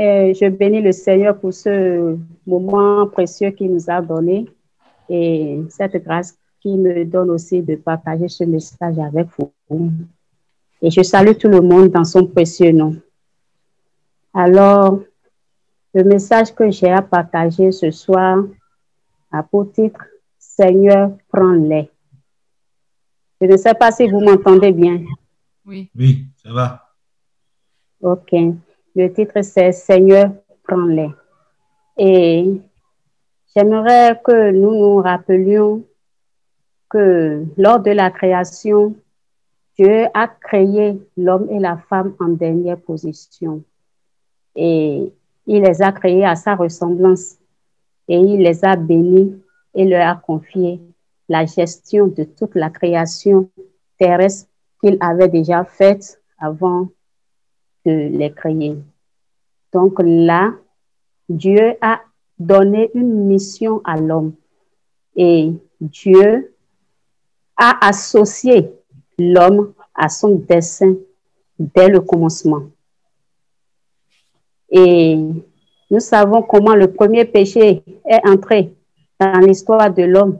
Et je bénis le Seigneur pour ce moment précieux qu'il nous a donné et cette grâce qui me donne aussi de partager ce message avec vous. Et je salue tout le monde dans son précieux nom. Alors, le message que j'ai à partager ce soir a pour titre Seigneur, prends-les. Je ne sais pas si vous m'entendez bien. Oui. Oui, ça va. OK. Le titre, c'est Seigneur, prends-les. Et j'aimerais que nous nous rappelions que lors de la création, Dieu a créé l'homme et la femme en dernière position. Et il les a créés à sa ressemblance et il les a bénis et leur a confié la gestion de toute la création terrestre qu'il avait déjà faite avant de les créer. Donc là, Dieu a donné une mission à l'homme et Dieu a associé l'homme à son dessein dès le commencement. Et nous savons comment le premier péché est entré dans l'histoire de l'homme.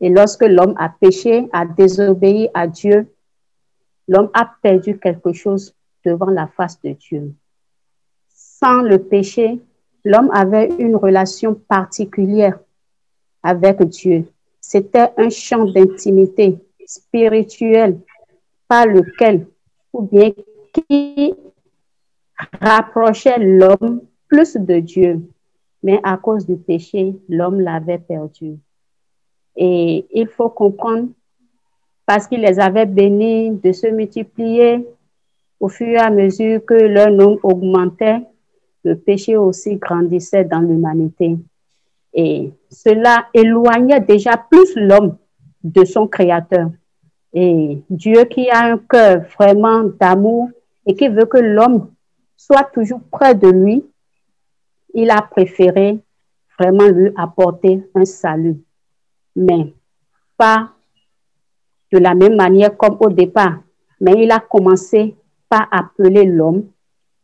Et lorsque l'homme a péché, a désobéi à Dieu, l'homme a perdu quelque chose devant la face de Dieu. Sans le péché, l'homme avait une relation particulière avec Dieu. C'était un champ d'intimité spirituelle par lequel, ou bien qui rapprochait l'homme plus de Dieu. Mais à cause du péché, l'homme l'avait perdu. Et il faut comprendre, parce qu'il les avait bénis de se multiplier au fur et à mesure que leur nombre augmentait, le péché aussi grandissait dans l'humanité. Et cela éloignait déjà plus l'homme de son Créateur. Et Dieu qui a un cœur vraiment d'amour et qui veut que l'homme soit toujours près de lui, il a préféré vraiment lui apporter un salut. Mais pas de la même manière comme au départ, mais il a commencé appeler l'homme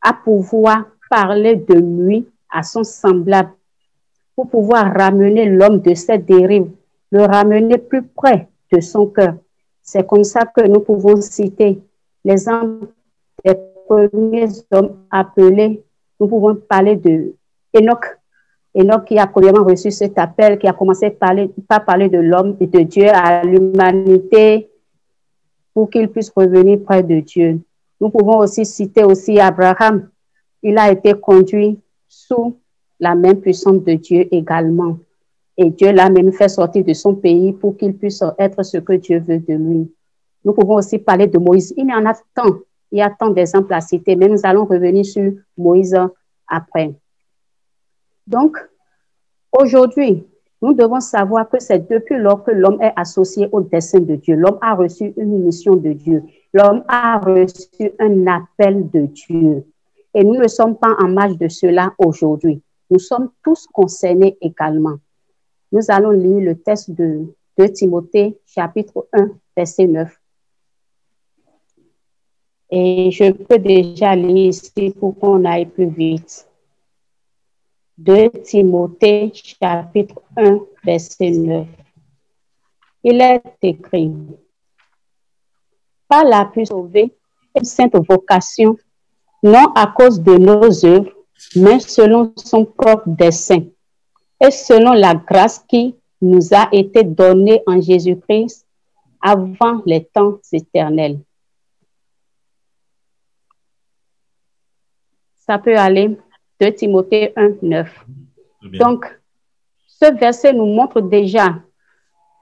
à pouvoir parler de lui à son semblable pour pouvoir ramener l'homme de cette dérive, le ramener plus près de son cœur. C'est comme ça que nous pouvons citer les hommes des premiers hommes appelés. Nous pouvons parler de Enoch. Enoch qui a premièrement reçu cet appel, qui a commencé par parler, par parler de l'homme et de Dieu à l'humanité pour qu'il puisse revenir près de Dieu. Nous pouvons aussi citer aussi Abraham. Il a été conduit sous la main puissante de Dieu également. Et Dieu l'a même fait sortir de son pays pour qu'il puisse être ce que Dieu veut de lui. Nous pouvons aussi parler de Moïse. Il y en a tant, il y a tant d'exemples à citer, mais nous allons revenir sur Moïse après. Donc, aujourd'hui, nous devons savoir que c'est depuis lors que l'homme est associé au dessein de Dieu. L'homme a reçu une mission de Dieu. L'homme a reçu un appel de Dieu. Et nous ne sommes pas en marge de cela aujourd'hui. Nous sommes tous concernés également. Nous allons lire le texte de, Timothée, chapitre 1, verset 9. Et je peux déjà lire ici pour qu'on aille plus vite. De Timothée, chapitre 1, verset 9. Il est écrit, par la plus sauvée et sainte vocation, non à cause de nos œuvres, mais selon son propre dessein et selon la grâce qui nous a été donnée en Jésus-Christ avant les temps éternels. Ça peut aller de Timothée 1, 9. Donc, ce verset nous montre déjà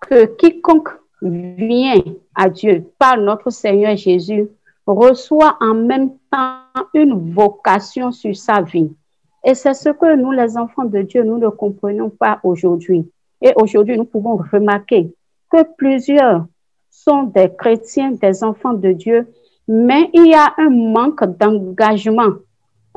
que quiconque vient à Dieu par notre Seigneur Jésus reçoit en même temps une vocation sur sa vie. Et c'est ce que nous, les enfants de Dieu, nous ne comprenons pas aujourd'hui. Et aujourd'hui, nous pouvons remarquer que plusieurs sont des chrétiens, des enfants de Dieu, mais il y a un manque d'engagement,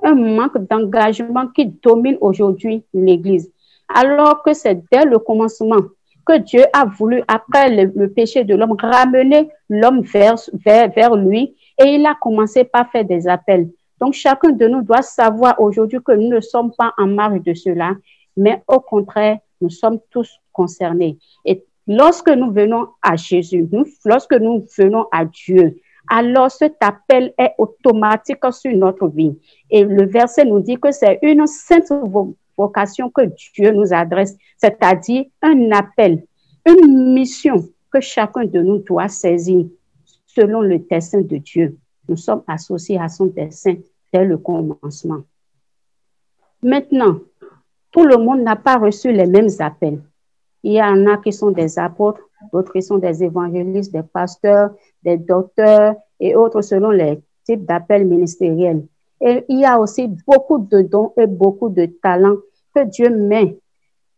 un manque d'engagement qui domine aujourd'hui l'Église. Alors que c'est dès le commencement que Dieu a voulu, après le, péché de l'homme, ramener l'homme vers, lui et il a commencé par faire des appels. Donc, chacun de nous doit savoir aujourd'hui que nous ne sommes pas en marge de cela, mais au contraire, nous sommes tous concernés. Et lorsque nous venons à Jésus, lorsque nous venons à Dieu, alors cet appel est automatique sur notre vie. Et le verset nous dit que c'est une sainte vocation que Dieu nous adresse, c'est-à-dire un appel, une mission que chacun de nous doit saisir selon le dessein de Dieu. Nous sommes associés à son dessein dès le commencement. Maintenant, tout le monde n'a pas reçu les mêmes appels. Il y en a qui sont des apôtres, d'autres qui sont des évangélistes, des pasteurs, des docteurs et autres selon les types d'appels ministériels. Et il y a aussi beaucoup de dons et beaucoup de talents que Dieu met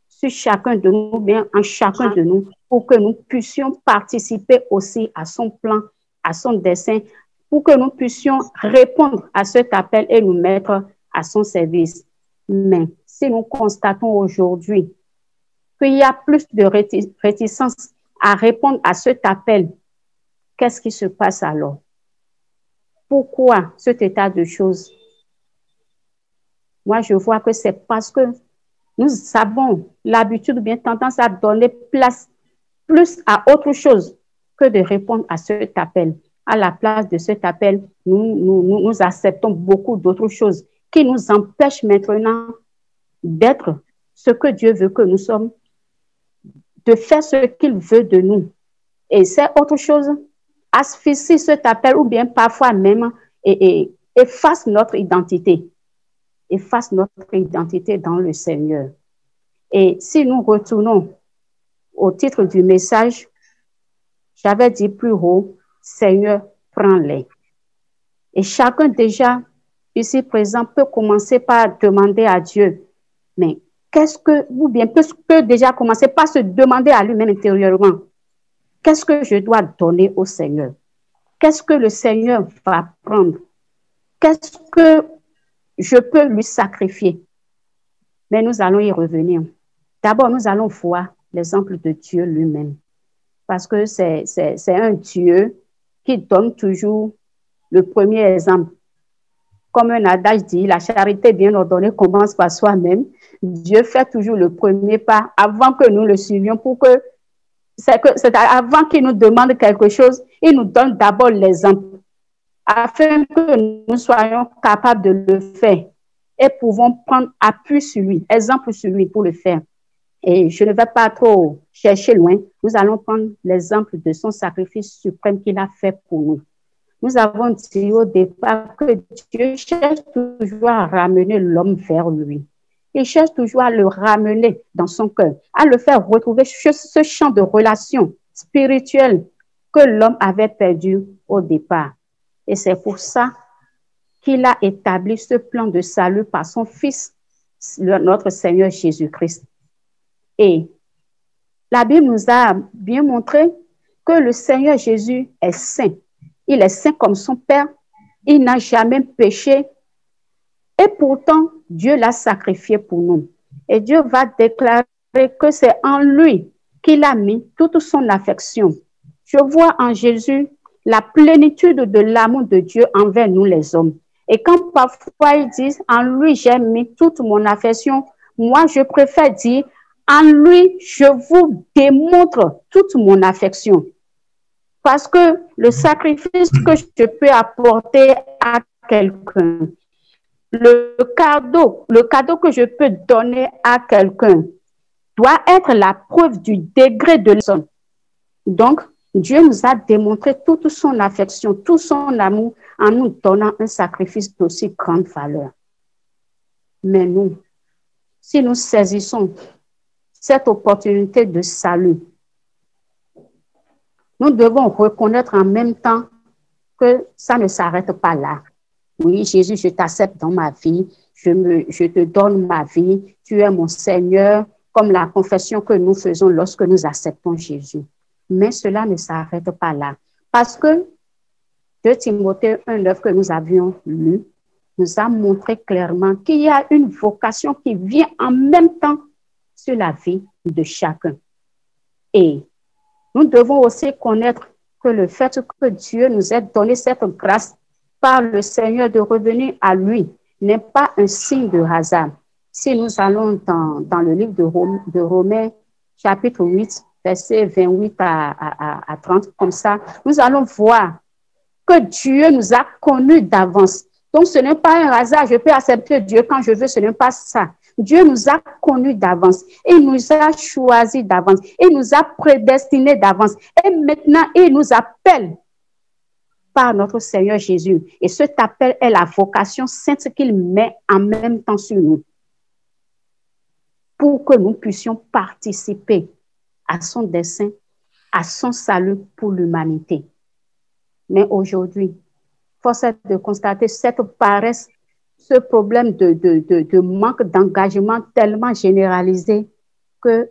sur chacun de nous, bien en chacun de nous, pour que nous puissions participer aussi à son plan, à son dessein, pour que nous puissions répondre à cet appel et nous mettre à son service. Mais si nous constatons aujourd'hui qu'il y a plus de réticence à répondre à cet appel, qu'est-ce qui se passe alors? Pourquoi cet état de choses? Moi, je vois que c'est parce que nous avons l'habitude, bien tendance à donner place plus à autre chose que de répondre à cet appel. À la place de cet appel, nous, nous, nous acceptons beaucoup d'autres choses qui nous empêchent maintenant d'être ce que Dieu veut que nous sommes, de faire ce qu'il veut de nous. Et c'est autre chose, asphyxie cet appel ou bien parfois même et, efface notre identité. Efface notre identité dans le Seigneur. Et si nous retournons au titre du message, j'avais dit plus haut, Seigneur, prends-les. Et chacun déjà ici présent peut commencer par demander à Dieu, mais qu'est-ce que, ou bien peut, déjà commencer par se demander à lui-même intérieurement, qu'est-ce que je dois donner au Seigneur? Qu'est-ce que le Seigneur va prendre? Qu'est-ce que je peux lui sacrifier? Mais nous allons y revenir. D'abord, nous allons voir l'exemple de Dieu lui-même. Parce que c'est un Dieu qui donne toujours le premier exemple comme un adage dit, la charité bien ordonnée commence par soi-même. Dieu fait toujours le premier pas avant que nous le suivions pour que c'est que avant qu'il nous demande quelque chose, il nous donne d'abord l'exemple afin que nous soyons capables de le faire et pouvons prendre appui sur lui, exemple sur lui pour le faire. Et je ne vais pas trop chercher loin. Nous allons prendre l'exemple de son sacrifice suprême qu'il a fait pour nous. Nous avons dit au départ que Dieu cherche toujours à ramener l'homme vers lui. Il cherche toujours à le ramener dans son cœur, à le faire retrouver ce champ de relation spirituelle que l'homme avait perdu au départ. Et c'est pour ça qu'il a établi ce plan de salut par son Fils, notre Seigneur Jésus-Christ. Et la Bible nous a bien montré que le Seigneur Jésus est saint. Il est saint comme son Père. Il n'a jamais péché. Et pourtant, Dieu l'a sacrifié pour nous. Et Dieu va déclarer que c'est en lui qu'il a mis toute son affection. Je vois en Jésus la plénitude de l'amour de Dieu envers nous les hommes. Et quand parfois ils disent, en lui j'ai mis toute mon affection, moi je préfère dire, en lui je vous démontre toute mon affection. Parce que le sacrifice que je peux apporter à quelqu'un, le cadeau, le cadeau que je peux donner à quelqu'un doit être la preuve du degré de l'homme. Donc, Dieu nous a démontré toute son affection, tout son amour en nous donnant un sacrifice d'aussi grande valeur. Mais nous, si nous saisissons cette opportunité de salut, nous devons reconnaître en même temps que ça ne s'arrête pas là. Oui, Jésus, je t'accepte dans ma vie, je, me, je te donne ma vie, tu es mon Seigneur, comme la confession que nous faisons lorsque nous acceptons Jésus. Mais cela ne s'arrête pas là. Parce que 2 Timothée 1,9 que nous avions lu nous a montré clairement qu'il y a une vocation qui vient en même temps sur la vie de chacun. Et nous devons aussi connaître que le fait que Dieu nous ait donné cette grâce par le Seigneur de revenir à lui n'est pas un signe de hasard. Si nous allons dans, dans le livre de, Romains, chapitre 8, verset 28 à, à, à 30, comme ça, nous allons voir que Dieu nous a connus d'avance. Donc, ce n'est pas un hasard. Je peux accepter Dieu quand je veux. Ce n'est pas ça. Dieu nous a connus d'avance. Il nous a choisis d'avance. Il nous a prédestinés d'avance. Et maintenant, il nous appelle par notre Seigneur Jésus. Et cet appel est la vocation sainte qu'il met en même temps sur nous pour que nous puissions participer à son dessein, à son salut pour l'humanité. Mais aujourd'hui, force est de constater cette paresse, ce problème de, de, de, manque d'engagement tellement généralisé que,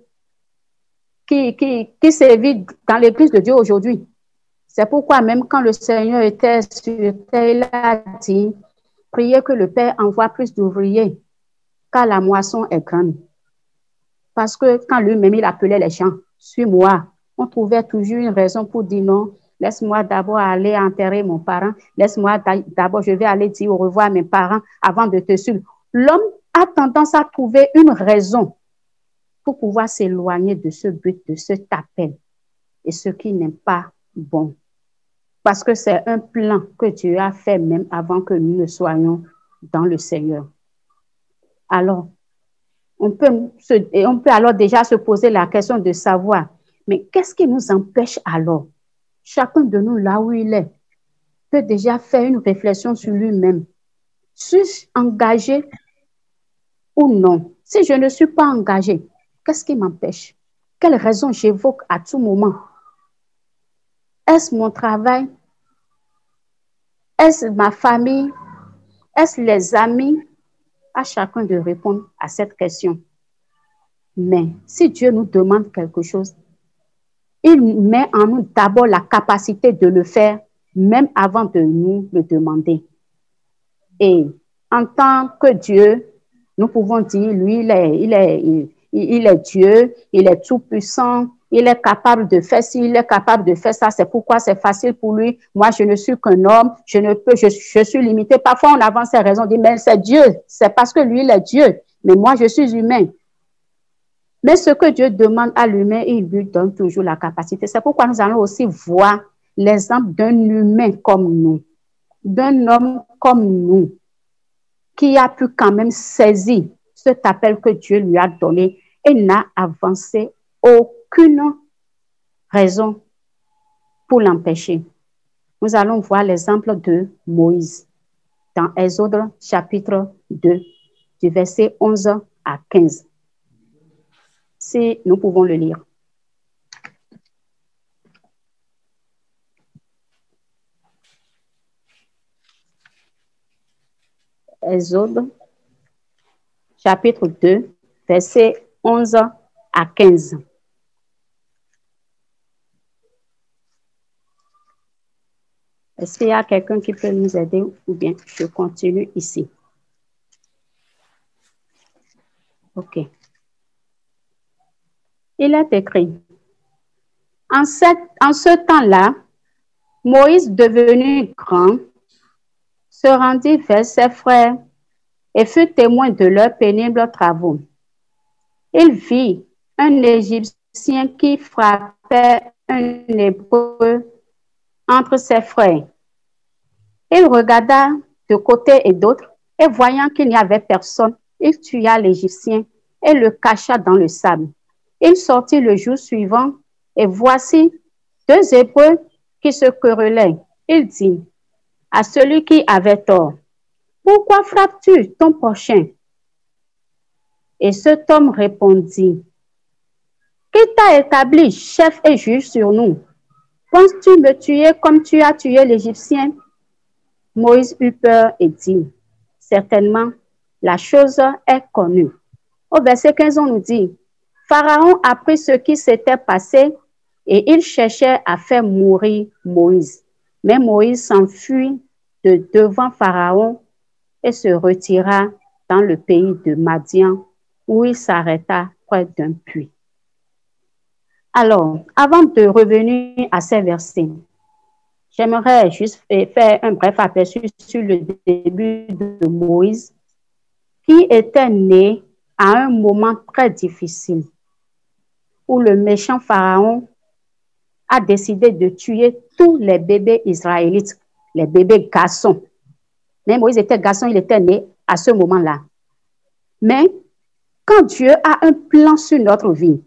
qui, qui, qui sévit dans l'Église de Dieu aujourd'hui. C'est pourquoi même quand le Seigneur était sur terre, il a dit, priez que le Père envoie plus d'ouvriers, car la moisson est grande. Parce que quand lui-même, il appelait les gens, suis-moi, on trouvait toujours une raison pour dire non, laisse-moi d'abord aller enterrer mon parent, laisse-moi d'abord, je vais aller dire au revoir à mes parents avant de te suivre. L'homme a tendance à trouver une raison pour pouvoir s'éloigner de ce but, de cet appel, et ce qui n'est pas bon. Parce que c'est un plan que Dieu a fait même avant que nous ne soyons dans le Seigneur. Alors, on peut, alors déjà se poser la question de savoir, mais qu'est-ce qui nous empêche alors? Chacun de nous, là où il est, peut déjà faire une réflexion sur lui-même. Suis-je engagé ou non? Si je ne suis pas engagé, qu'est-ce qui m'empêche? Quelle raison j'évoque à tout moment? Est-ce mon travail? Est-ce ma famille? Est-ce les amis? À chacun de répondre à cette question. Mais si Dieu nous demande quelque chose, il met en nous d'abord la capacité de le faire, même avant de nous le demander. Et en tant que Dieu, nous pouvons dire, lui, il est, il est Dieu, il est tout puissant, il est capable de faire ci, il est capable de faire ça. C'est pourquoi c'est facile pour lui. Moi, je ne suis qu'un homme, je ne peux, je, je, suis limité. Parfois, on avance ses raisons, on dit, mais c'est Dieu, c'est parce que lui, il est Dieu. Mais moi, je suis humain. Mais ce que Dieu demande à l'humain, il lui donne toujours la capacité. C'est pourquoi nous allons aussi voir l'exemple d'un humain comme nous, d'un homme comme nous, qui a pu quand même saisir cet appel que Dieu lui a donné et n'a avancé aucune raison pour l'empêcher. Nous allons voir l'exemple de Moïse dans Exode chapitre 2, du verset 11 à 15 si nous pouvons le lire. Exode, chapitre 2, verset 11 à 15. Est-ce qu'il y a quelqu'un qui peut nous aider ou bien je continue ici? OK il est écrit, en, en ce temps-là, Moïse, devenu grand, se rendit vers ses frères et fut témoin de leurs pénibles travaux. Il vit un Égyptien qui frappait un Hébreu entre ses frères. Il regarda de côté et d'autre, et voyant qu'il n'y avait personne, il tua l'Égyptien et le cacha dans le sable. Il sortit le jour suivant, et voici deux Hébreux qui se querellaient. Il dit à celui qui avait tort, Pourquoi frappes-tu ton prochain? Et cet homme répondit, Qui t'a établi chef et juge sur nous? Penses-tu me tuer comme tu as tué l'Égyptien? Moïse eut peur et dit, Certainement, la chose est connue. Au verset 15, on nous dit, Pharaon apprit ce qui s'était passé et il cherchait à faire mourir Moïse. Mais Moïse s'enfuit de devant Pharaon se retira dans le pays de Madian où il s'arrêta près d'un puits. Alors, avant de revenir à ces versets, J'aimerais juste faire un bref aperçu sur le début de Moïse, qui était né à un moment très difficile, où le méchant Pharaon a décidé de tuer tous les bébés israélites, les bébés garçons. Mais Moïse était garçon, il était né à ce moment-là. Mais quand Dieu a un plan sur notre vie,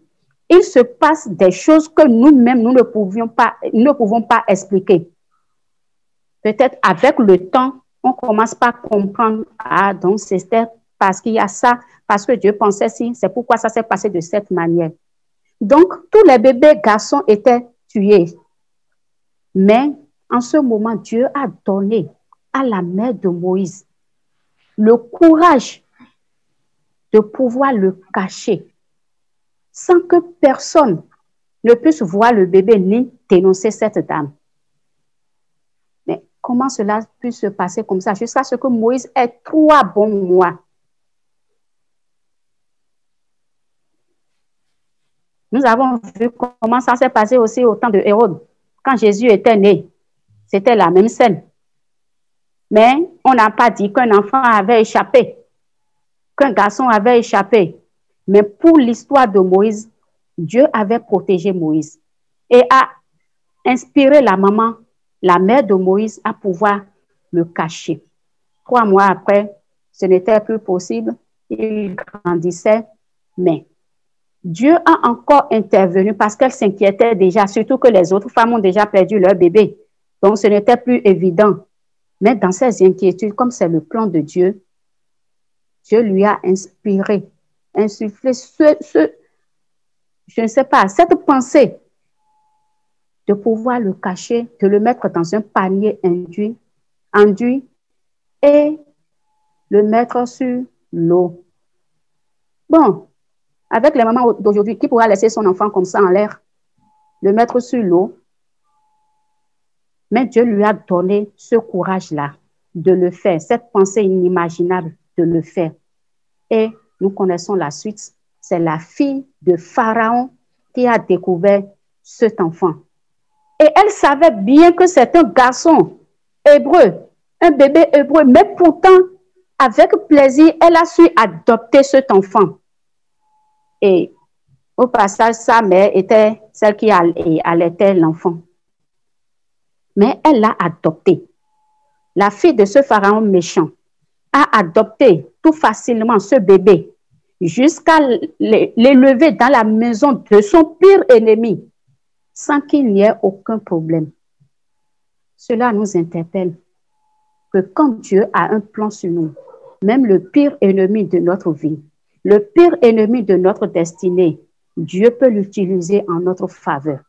il se passe des choses que nous-mêmes, nous ne, pas, pouvons pas expliquer. Peut-être avec le temps, on commence par comprendre, ah, donc c'était parce qu'il y a ça, parce que Dieu pensait si, c'est pourquoi ça s'est passé de cette manière. Donc, tous les bébés garçons étaient tués. Mais en ce moment, Dieu a donné à la mère de Moïse le courage de pouvoir le cacher sans que personne ne puisse voir le bébé ni dénoncer cette dame. Mais comment cela peut se passer comme ça? Jusqu'à ce que Moïse ait trois bons mois Nous avons vu comment ça s'est passé aussi au temps de Hérode. Quand Jésus était né, c'était la même scène. Mais on n'a pas dit qu'un enfant avait échappé, qu'un garçon avait échappé. Mais pour l'histoire de Moïse, Dieu avait protégé Moïse et a inspiré la maman, la mère de Moïse, à pouvoir le cacher. Trois mois après, ce n'était plus possible. Il grandissait, mais Dieu a encore intervenu parce qu'elle s'inquiétait déjà, surtout que les autres femmes ont déjà perdu leur bébé. Donc, ce n'était plus évident. Mais dans ces inquiétudes, comme c'est le plan de Dieu, Dieu lui a inspiré, insufflé ce, ce, je ne sais pas, cette pensée de pouvoir le cacher, de le mettre dans un panier induit, enduit et le mettre sur l'eau. Bon, avec les mamans d'aujourd'hui, qui pourra laisser son enfant comme ça en l'air, le mettre sur l'eau Mais Dieu lui a donné ce courage-là de le faire, cette pensée inimaginable de le faire. Et nous connaissons la suite. C'est la fille de Pharaon qui a découvert cet enfant. Et elle savait bien que c'est un garçon hébreu, un bébé hébreu, mais pourtant, avec plaisir, elle a su adopter cet enfant. Et au passage, sa mère était celle qui allaitait l'enfant. Mais elle l'a adopté. La fille de ce pharaon méchant a adopté tout facilement ce bébé jusqu'à l'élever dans la maison de son pire ennemi sans qu'il n'y ait aucun problème. Cela nous interpelle que quand Dieu a un plan sur nous, même le pire ennemi de notre vie, le pire ennemi de notre destinée, Dieu peut l'utiliser en notre faveur.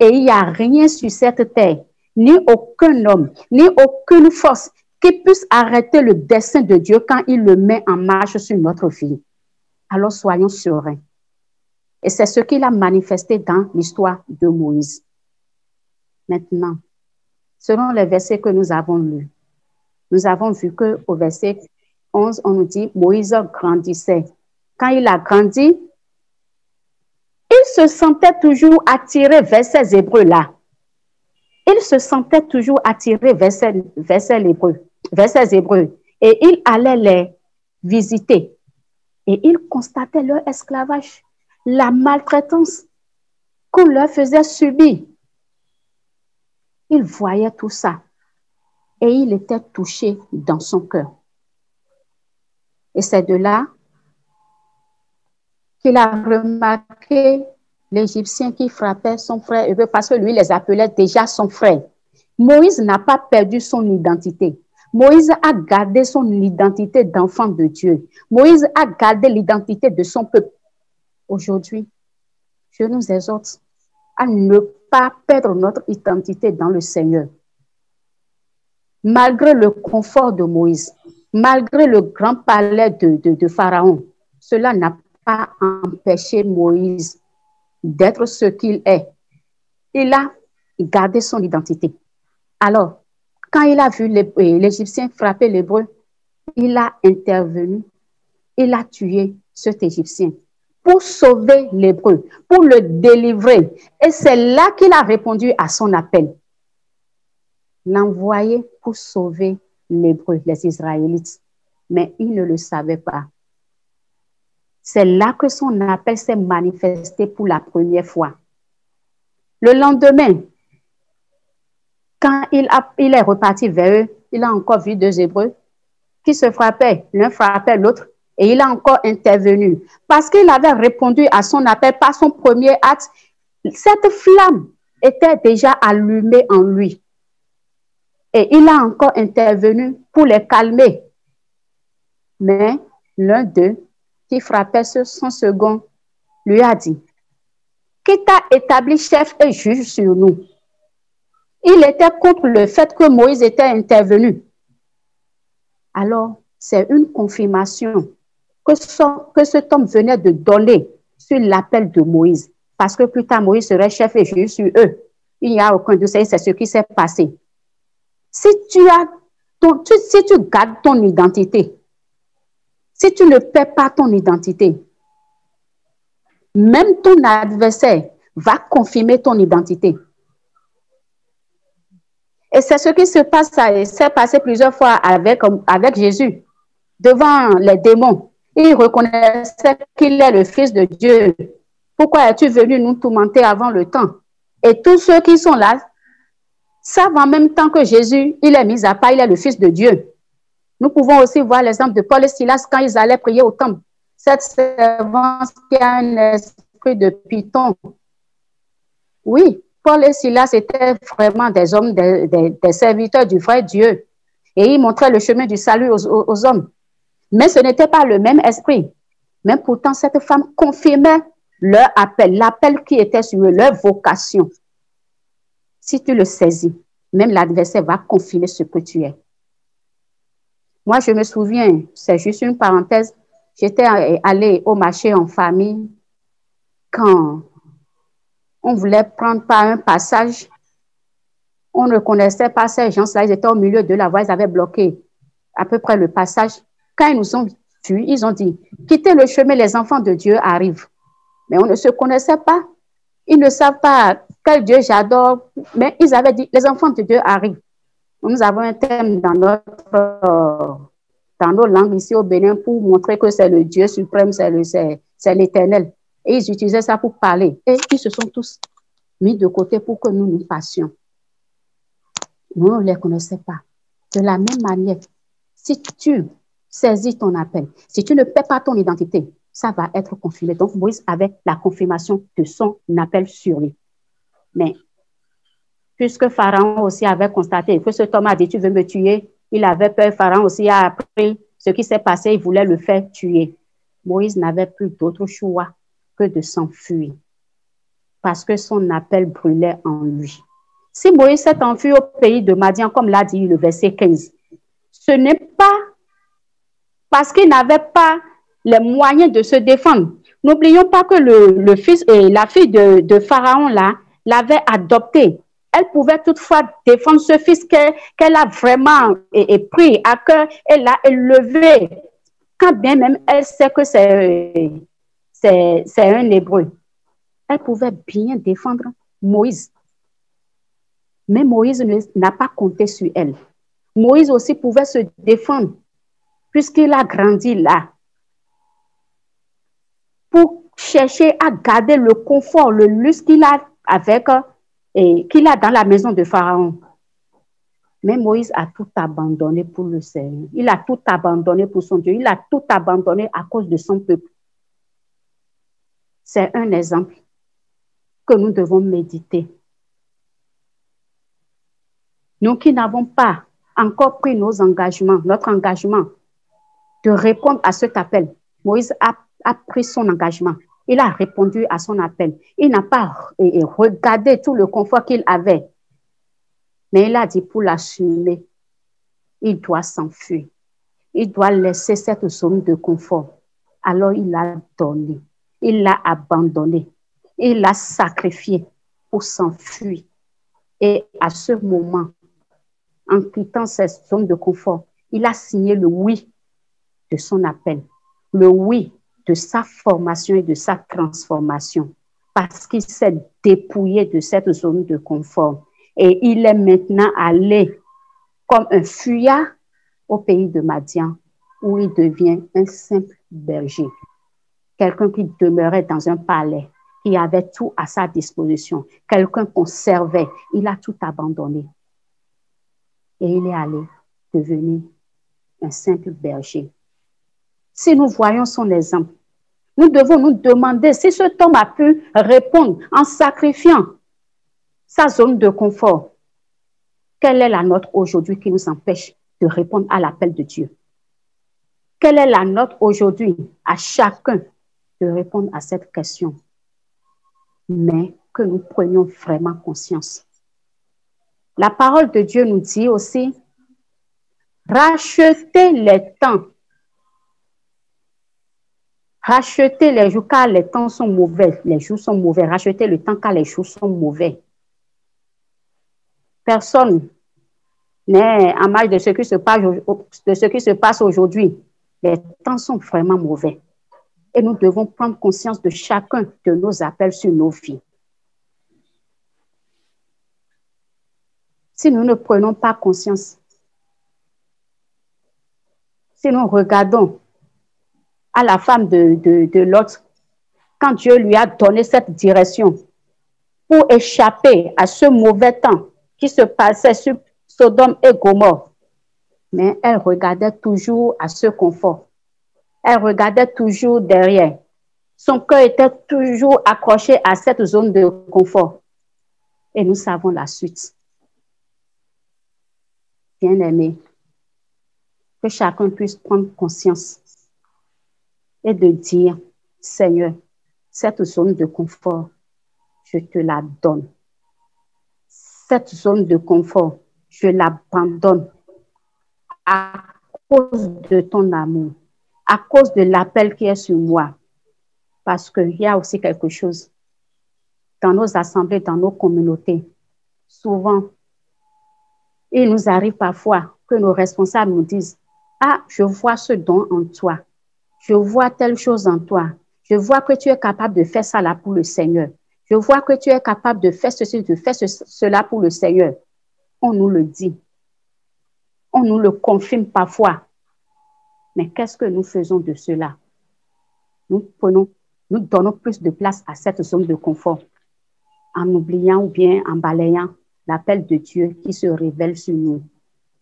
Et il n'y a rien sur cette terre, ni aucun homme, ni aucune force qui puisse arrêter le dessein de Dieu quand il le met en marche sur notre vie. Alors soyons sereins. Et c'est ce qu'il a manifesté dans l'histoire de Moïse. Maintenant, selon les versets que nous avons lus, nous avons vu que au verset 11, on nous dit Moïse grandissait quand il a grandi, il se sentait toujours attiré vers ces Hébreux-là. Il se sentait toujours attiré vers ces, Hébreux, vers ces Hébreux. Et il allait les visiter. Et il constatait leur esclavage, la maltraitance qu'on leur faisait subir. Il voyait tout ça. Et il était touché dans son cœur. Et c'est de là qu'il a remarqué l'Égyptien qui frappait son frère hébreu parce que lui les appelait déjà son frère. Moïse n'a pas perdu son identité. Moïse a gardé son identité d'enfant de Dieu. Moïse a gardé l'identité de son peuple. Aujourd'hui, je nous exhorte à ne pas perdre notre identité dans le Seigneur. Malgré le confort de Moïse, malgré le grand palais de, de, de Pharaon, cela n'a pas empêché Moïse d'être ce qu'il est. Il a gardé son identité. Alors, quand il a vu euh, l'Égyptien frapper l'Hébreu, il a intervenu, il a tué cet Égyptien pour sauver l'Hébreu, pour le délivrer. Et c'est là qu'il a répondu à son appel. l'envoyer pour sauver l'Hébreu, les Israélites. Mais il ne le savait pas. C'est là que son appel s'est manifesté pour la première fois. Le lendemain, quand il, est reparti vers eux, il a encore vu deux Hébreux qui se frappaient. L'un frappait l'autre et il a encore intervenu. Parce qu'il avait répondu à son appel par son premier acte, cette flamme était déjà allumée en lui. Et il a encore intervenu pour les calmer. Mais l'un d'eux, qui frappait son second, lui a dit, qui t'a établi chef et juge sur nous? Il était contre le fait que Moïse était intervenu. Alors, c'est une confirmation que, que cet homme venait de donner sur l'appel de Moïse. Parce que plus tard, Moïse serait chef et juge sur eux. Il n'y a aucun doute, c'est ce qui s'est passé. Si tu, as si tu gardes ton identité, si tu ne perds pas ton identité, même ton adversaire va confirmer ton identité. Et c'est ce qui se passe, s'est passé plusieurs fois avec, avec Jésus devant les démons. Il reconnaissait qu'il est le Fils de Dieu. Pourquoi es-tu venu nous tourmenter avant le temps? Et tous ceux qui sont là savent en même temps que Jésus, il est mis à part, il est le Fils de Dieu. Nous pouvons aussi voir l'exemple de Paul et Silas quand ils allaient prier au temple. Cette servante qui a un esprit de python. Oui, Paul et Silas étaient vraiment des hommes, des, serviteurs du vrai Dieu. Et ils montraient le chemin du salut aux hommes. Mais ce n'était pas le même esprit. Mais pourtant, cette femme confirmait leur appel, l'appel qui était sur eux, leur vocation. Si tu le saisis, même l'adversaire va confirmer ce que tu es. Moi, je me souviens, c'est juste une parenthèse, j'étais allée au marché en famille quand on voulait prendre par un passage. On ne connaissait pas ces gens-là, ils étaient au milieu de la voie, ils avaient bloqué à peu près le passage. Quand ils nous ont vus, ils ont dit, quittez le chemin, les enfants de Dieu arrivent. Mais on ne se connaissait pas. Ils ne savent pas quel Dieu j'adore. Mais ils avaient dit, les enfants de Dieu arrivent. Nous avons un thème dans notre, dans nos langues ici au Bénin pour montrer que c'est le Dieu suprême, c'est l'éternel. Et ils utilisaient ça pour parler. Et ils se sont tous mis de côté pour que nous nous passions. Nous, on ne les connaissait pas. De la même manière, si tu saisis ton appel. Si tu ne perds pas ton identité, ça va être confirmé. Donc, Moïse avait la confirmation de son appel sur lui. Mais, puisque Pharaon aussi avait constaté que ce homme a dit, tu veux me tuer, il avait peur, Pharaon aussi a appris ce qui s'est passé, il voulait le faire tuer. Moïse n'avait plus d'autre choix que de s'enfuir parce que son appel brûlait en lui. Si Moïse s'est enfui au pays de Madian, comme l'a dit le verset 15, ce n'est pas parce qu'il n'avait pas les moyens de se défendre. N'oublions pas que le, fils et la fille de, Pharaon là l'avait adopté. Elle pouvait toutefois défendre ce fils qu'elle a vraiment pris à cœur et l'a élevé. Quand bien même elle sait que c'est un hébreu. Elle pouvait bien défendre Moïse. Mais Moïse n'a pas compté sur elle. Moïse aussi pouvait se défendre puisqu'il a grandi là, pour chercher à garder le confort, le luxe qu'il a avec et qu'il a dans la maison de Pharaon. Mais Moïse a tout abandonné pour le Seigneur. Il a tout abandonné pour son Dieu. Il a tout abandonné à cause de son peuple. C'est un exemple que nous devons méditer. Nous qui n'avons pas encore pris nos engagements, notre engagement de répondre à cet appel. Moïse a, pris son engagement. Il a répondu à son appel. Il n'a pas regardé tout le confort qu'il avait. Mais il a dit pour l'assumer, il doit s'enfuir. Il doit laisser cette zone de confort. Alors il l'a donné. Il l'a abandonné. Il l'a sacrifié pour s'enfuir. Et à ce moment, en quittant cette zone de confort, il a signé le oui de son appel, le oui de sa formation et de sa transformation, parce qu'il s'est dépouillé de cette zone de confort. Et il est maintenant allé comme un fuyard au pays de Madian, où il devient un simple berger. Quelqu'un qui demeurait dans un palais, qui avait tout à sa disposition, quelqu'un qu'on servait. Il a tout abandonné. Et il est allé devenir un simple berger. Si nous voyons son exemple, nous devons nous demander si cet homme a pu répondre en sacrifiant sa zone de confort. Quelle est la nôtre aujourd'hui qui nous empêche de répondre à l'appel de Dieu? Quelle est la note aujourd'hui à chacun de répondre à cette question? Mais que nous prenions vraiment conscience. La parole de Dieu nous dit aussi, rachetez les temps Rachetez les jours car les temps sont mauvais. Les jours sont mauvais. Rachetez le temps car les jours sont mauvais. Personne n'est en marge de ce qui se passe, de ce qui se passe aujourd'hui. Les temps sont vraiment mauvais. Et nous devons prendre conscience de chacun de nos appels sur nos vies. Si nous ne prenons pas conscience, si nous regardons à la femme de, l'autre, quand Dieu lui a donné cette direction pour échapper à ce mauvais temps qui se passait sur Sodome et Gomorre. Mais elle regardait toujours à ce confort. Elle regardait toujours derrière. Son cœur était toujours accroché à cette zone de confort. Et nous savons la suite. Bien-aimé, que chacun puisse prendre conscience et de dire, Seigneur, cette zone de confort, je te la donne. Cette zone de confort, je l'abandonne à cause de ton amour, à cause de l'appel qui est sur moi. Parce qu'il y a aussi quelque chose dans nos assemblées, dans nos communautés. Souvent, il nous arrive parfois que nos responsables nous disent, ah, je vois ce don en toi je vois telle chose en toi. Je vois que tu es capable de faire ça là pour le Seigneur. Je vois que tu es capable de faire ceci, de faire cela pour le Seigneur. On nous le dit. On nous le confirme parfois. Mais qu'est-ce que nous faisons de cela? Nous prenons, nous donnons plus de place à cette zone de confort en oubliant ou bien en balayant l'appel de Dieu qui se révèle sur nous.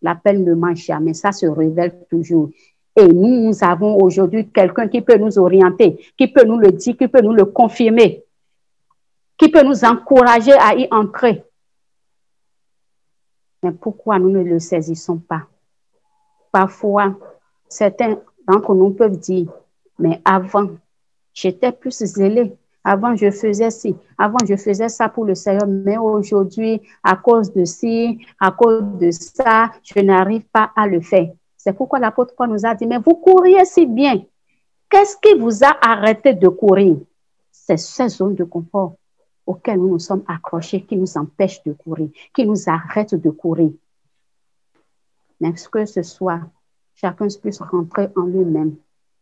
L'appel ne mange jamais, ça se révèle toujours. Et nous avons aujourd'hui quelqu'un qui peut nous orienter, qui peut nous le dire, qui peut nous le confirmer, qui peut nous encourager à y entrer. Mais pourquoi nous ne le saisissons pas? Parfois, certains d'entre nous peuvent dire, mais avant, j'étais plus zélé. Avant, je faisais ci. Avant, je faisais ça pour le Seigneur. Mais aujourd'hui, à cause de ci, à cause de ça, je n'arrive pas à le faire. C'est pourquoi l'apôtre Paul nous a dit, mais vous couriez si bien. Qu'est-ce qui vous a arrêté de courir? C'est ces zones de confort auxquelles nous nous sommes accrochés qui nous empêchent de courir, qui nous arrêtent de courir. Mais que ce soit, chacun puisse rentrer en lui-même?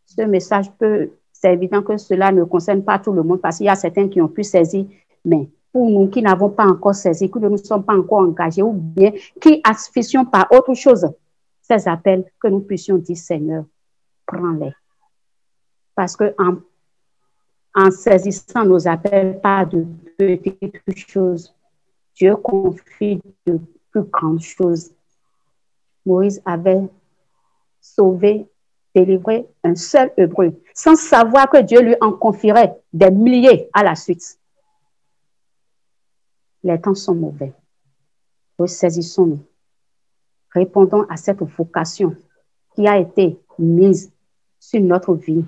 Ce message peut, c'est évident que cela ne concerne pas tout le monde parce qu'il y a certains qui ont pu saisir, mais pour nous qui n'avons pas encore saisi, qui ne nous sommes pas encore engagés ou bien qui asphyxions par autre chose, appels, que nous puissions dire, Seigneur, prends-les. Parce que en, saisissant nos appels, pas de petites choses, Dieu confie de plus grandes choses. Moïse avait sauvé, délivré un seul hébreu, sans savoir que Dieu lui en confierait des milliers à la suite. Les temps sont mauvais. Ressaisissons-nous répondons à cette vocation qui a été mise sur notre vie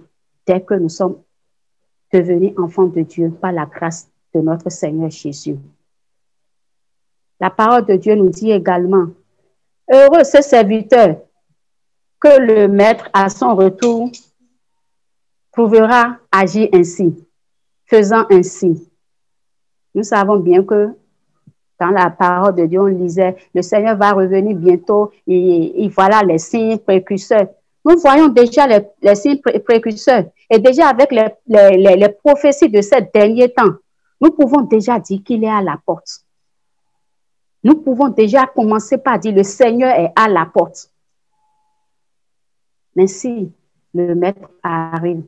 dès que nous sommes devenus enfants de Dieu par la grâce de notre Seigneur Jésus. La parole de Dieu nous dit également, heureux ce serviteur que le maître à son retour trouvera agir ainsi, faisant ainsi. Nous savons bien que dans la parole de Dieu, on lisait, le Seigneur va revenir bientôt et, voilà les signes précurseurs. Nous voyons déjà les, signes précurseurs et déjà avec les, prophéties de ces derniers temps, nous pouvons déjà dire qu'il est à la porte. Nous pouvons déjà commencer par dire, le Seigneur est à la porte. Mais si le Maître arrive,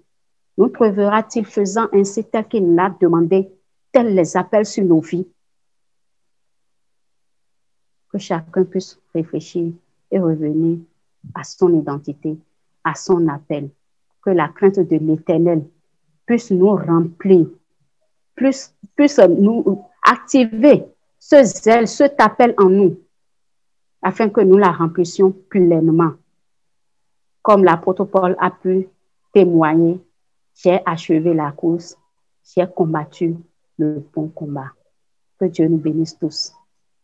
nous trouvera-t-il faisant ainsi tel qu'il l'a demandé, tel les appels sur nos vies? Que chacun puisse réfléchir et revenir à son identité, à son appel. Que la crainte de l'éternel puisse nous remplir, puisse, nous activer ce zèle, cet appel en nous, afin que nous la remplissions pleinement. Comme l'apôtre Paul a pu témoigner, j'ai achevé la course, j'ai combattu le bon combat. Que Dieu nous bénisse tous.